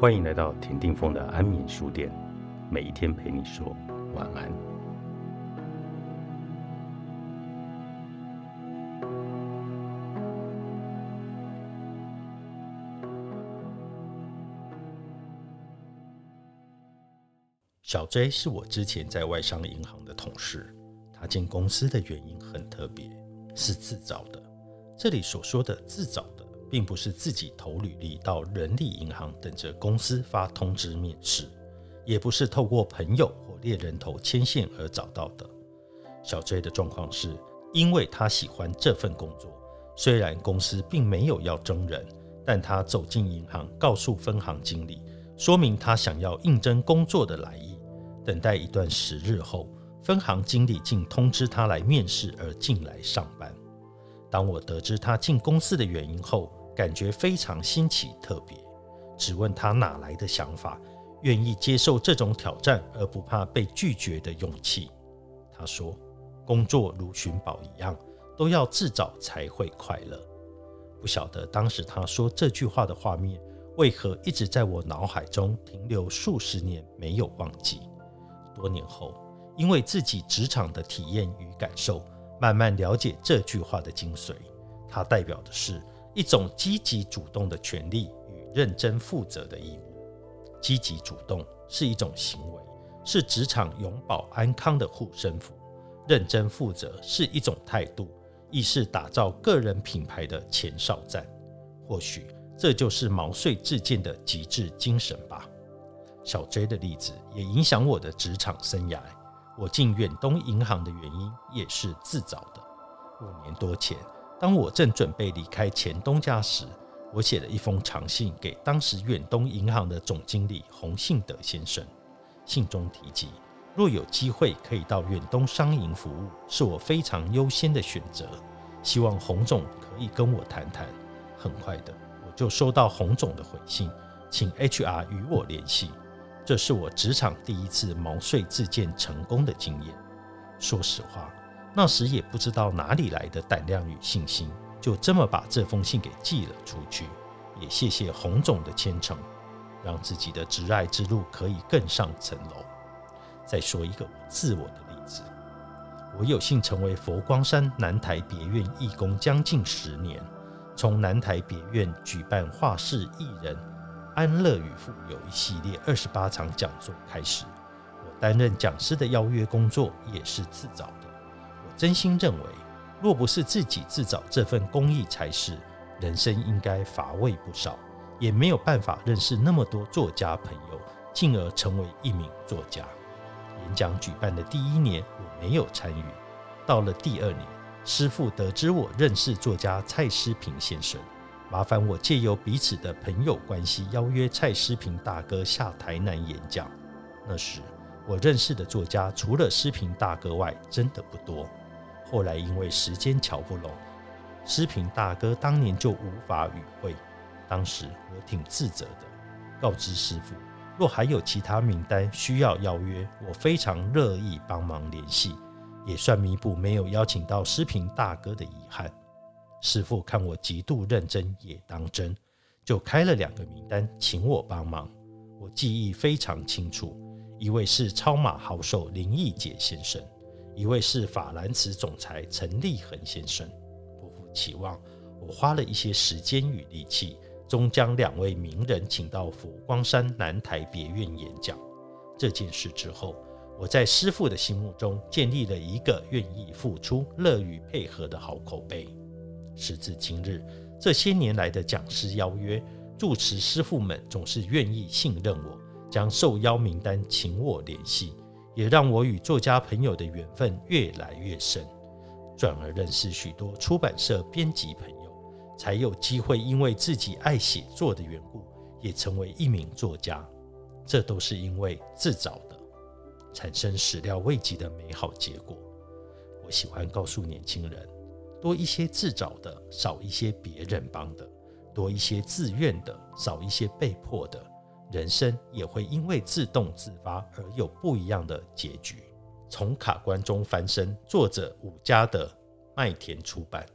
欢迎来到田定峰的安眠书店，每一天陪你说晚安。小 J 是我之前在外商银行的同事，他进公司的原因很特别，是自找的。这里所说的自找。并不是自己投履历到人力银行等着公司发通知面试，也不是透过朋友或猎人头牵线而找到的。小 J 的状况是，因为他喜欢这份工作，虽然公司并没有要征人，但他走进银行，告诉分行经理，说明他想要应征工作的来意。等待一段时日后，分行经理竟通知他来面试而进来上班。当我得知他进公司的原因后，感觉非常新奇特别，只问他哪来的想法，愿意接受这种挑战而不怕被拒绝的勇气。他说：“工作如寻宝一样，都要自找才会快乐。”不晓得当时他说这句话的画面，为何一直在我脑海中停留数十年没有忘记。多年后，因为自己职场的体验与感受，慢慢了解这句话的精髓。它代表的是。一种积极主动的权利与认真负责的义务。积极主动是一种行为，是职场永保安康的护身符；认真负责是一种态度，亦是打造个人品牌的前哨站。或许这就是毛遂自荐的极致精神吧。小 J 的例子也影响我的职场生涯。我进远东银行的原因也是自找的。五年多前。当我正准备离开前东家时，我写了一封长信给当时远东银行的总经理洪信德先生。信中提及，若有机会可以到远东商银服务，是我非常优先的选择。希望洪总可以跟我谈谈。很快的，我就收到洪总的回信，请 HR 与我联系。这是我职场第一次毛遂自荐成功的经验。说实话。那时也不知道哪里来的胆量与信心，就这么把这封信给寄了出去。也谢谢洪总的虔诚，让自己的挚爱之路可以更上层楼。再说一个自我的例子，我有幸成为佛光山南台别院义工将近十年，从南台别院举办画室艺人安乐与富有一系列二十八场讲座开始，我担任讲师的邀约工作也是自找的。真心认为，若不是自己自找这份公益差事，人生应该乏味不少，也没有办法认识那么多作家朋友，进而成为一名作家。演讲举办的第一年，我没有参与；到了第二年，师父得知我认识作家蔡诗平先生，麻烦我借由彼此的朋友关系，邀约蔡诗平大哥下台南演讲。那时我认识的作家，除了诗平大哥外，真的不多。后来因为时间瞧不拢，诗平大哥当年就无法与会。当时我挺自责的，告知师傅，若还有其他名单需要邀约，我非常乐意帮忙联系，也算弥补没有邀请到诗平大哥的遗憾。师傅看我极度认真，也当真，就开了两个名单请我帮忙。我记忆非常清楚，一位是超马好手林义杰先生。一位是法兰茨总裁陈立恒先生，不负期望，我花了一些时间与力气，终将两位名人请到佛光山南台别院演讲。这件事之后，我在师父的心目中建立了一个愿意付出、乐于配合的好口碑。时至今日，这些年来的讲师邀约、住持师傅们总是愿意信任我，将受邀名单请我联系。也让我与作家朋友的缘分越来越深，转而认识许多出版社编辑朋友，才有机会因为自己爱写作的缘故，也成为一名作家。这都是因为自找的，产生始料未及的美好结果。我喜欢告诉年轻人，多一些自找的，少一些别人帮的；多一些自愿的，少一些被迫的。人生也会因为自动自发而有不一样的结局。从卡关中翻身，作者武家的麦田出版。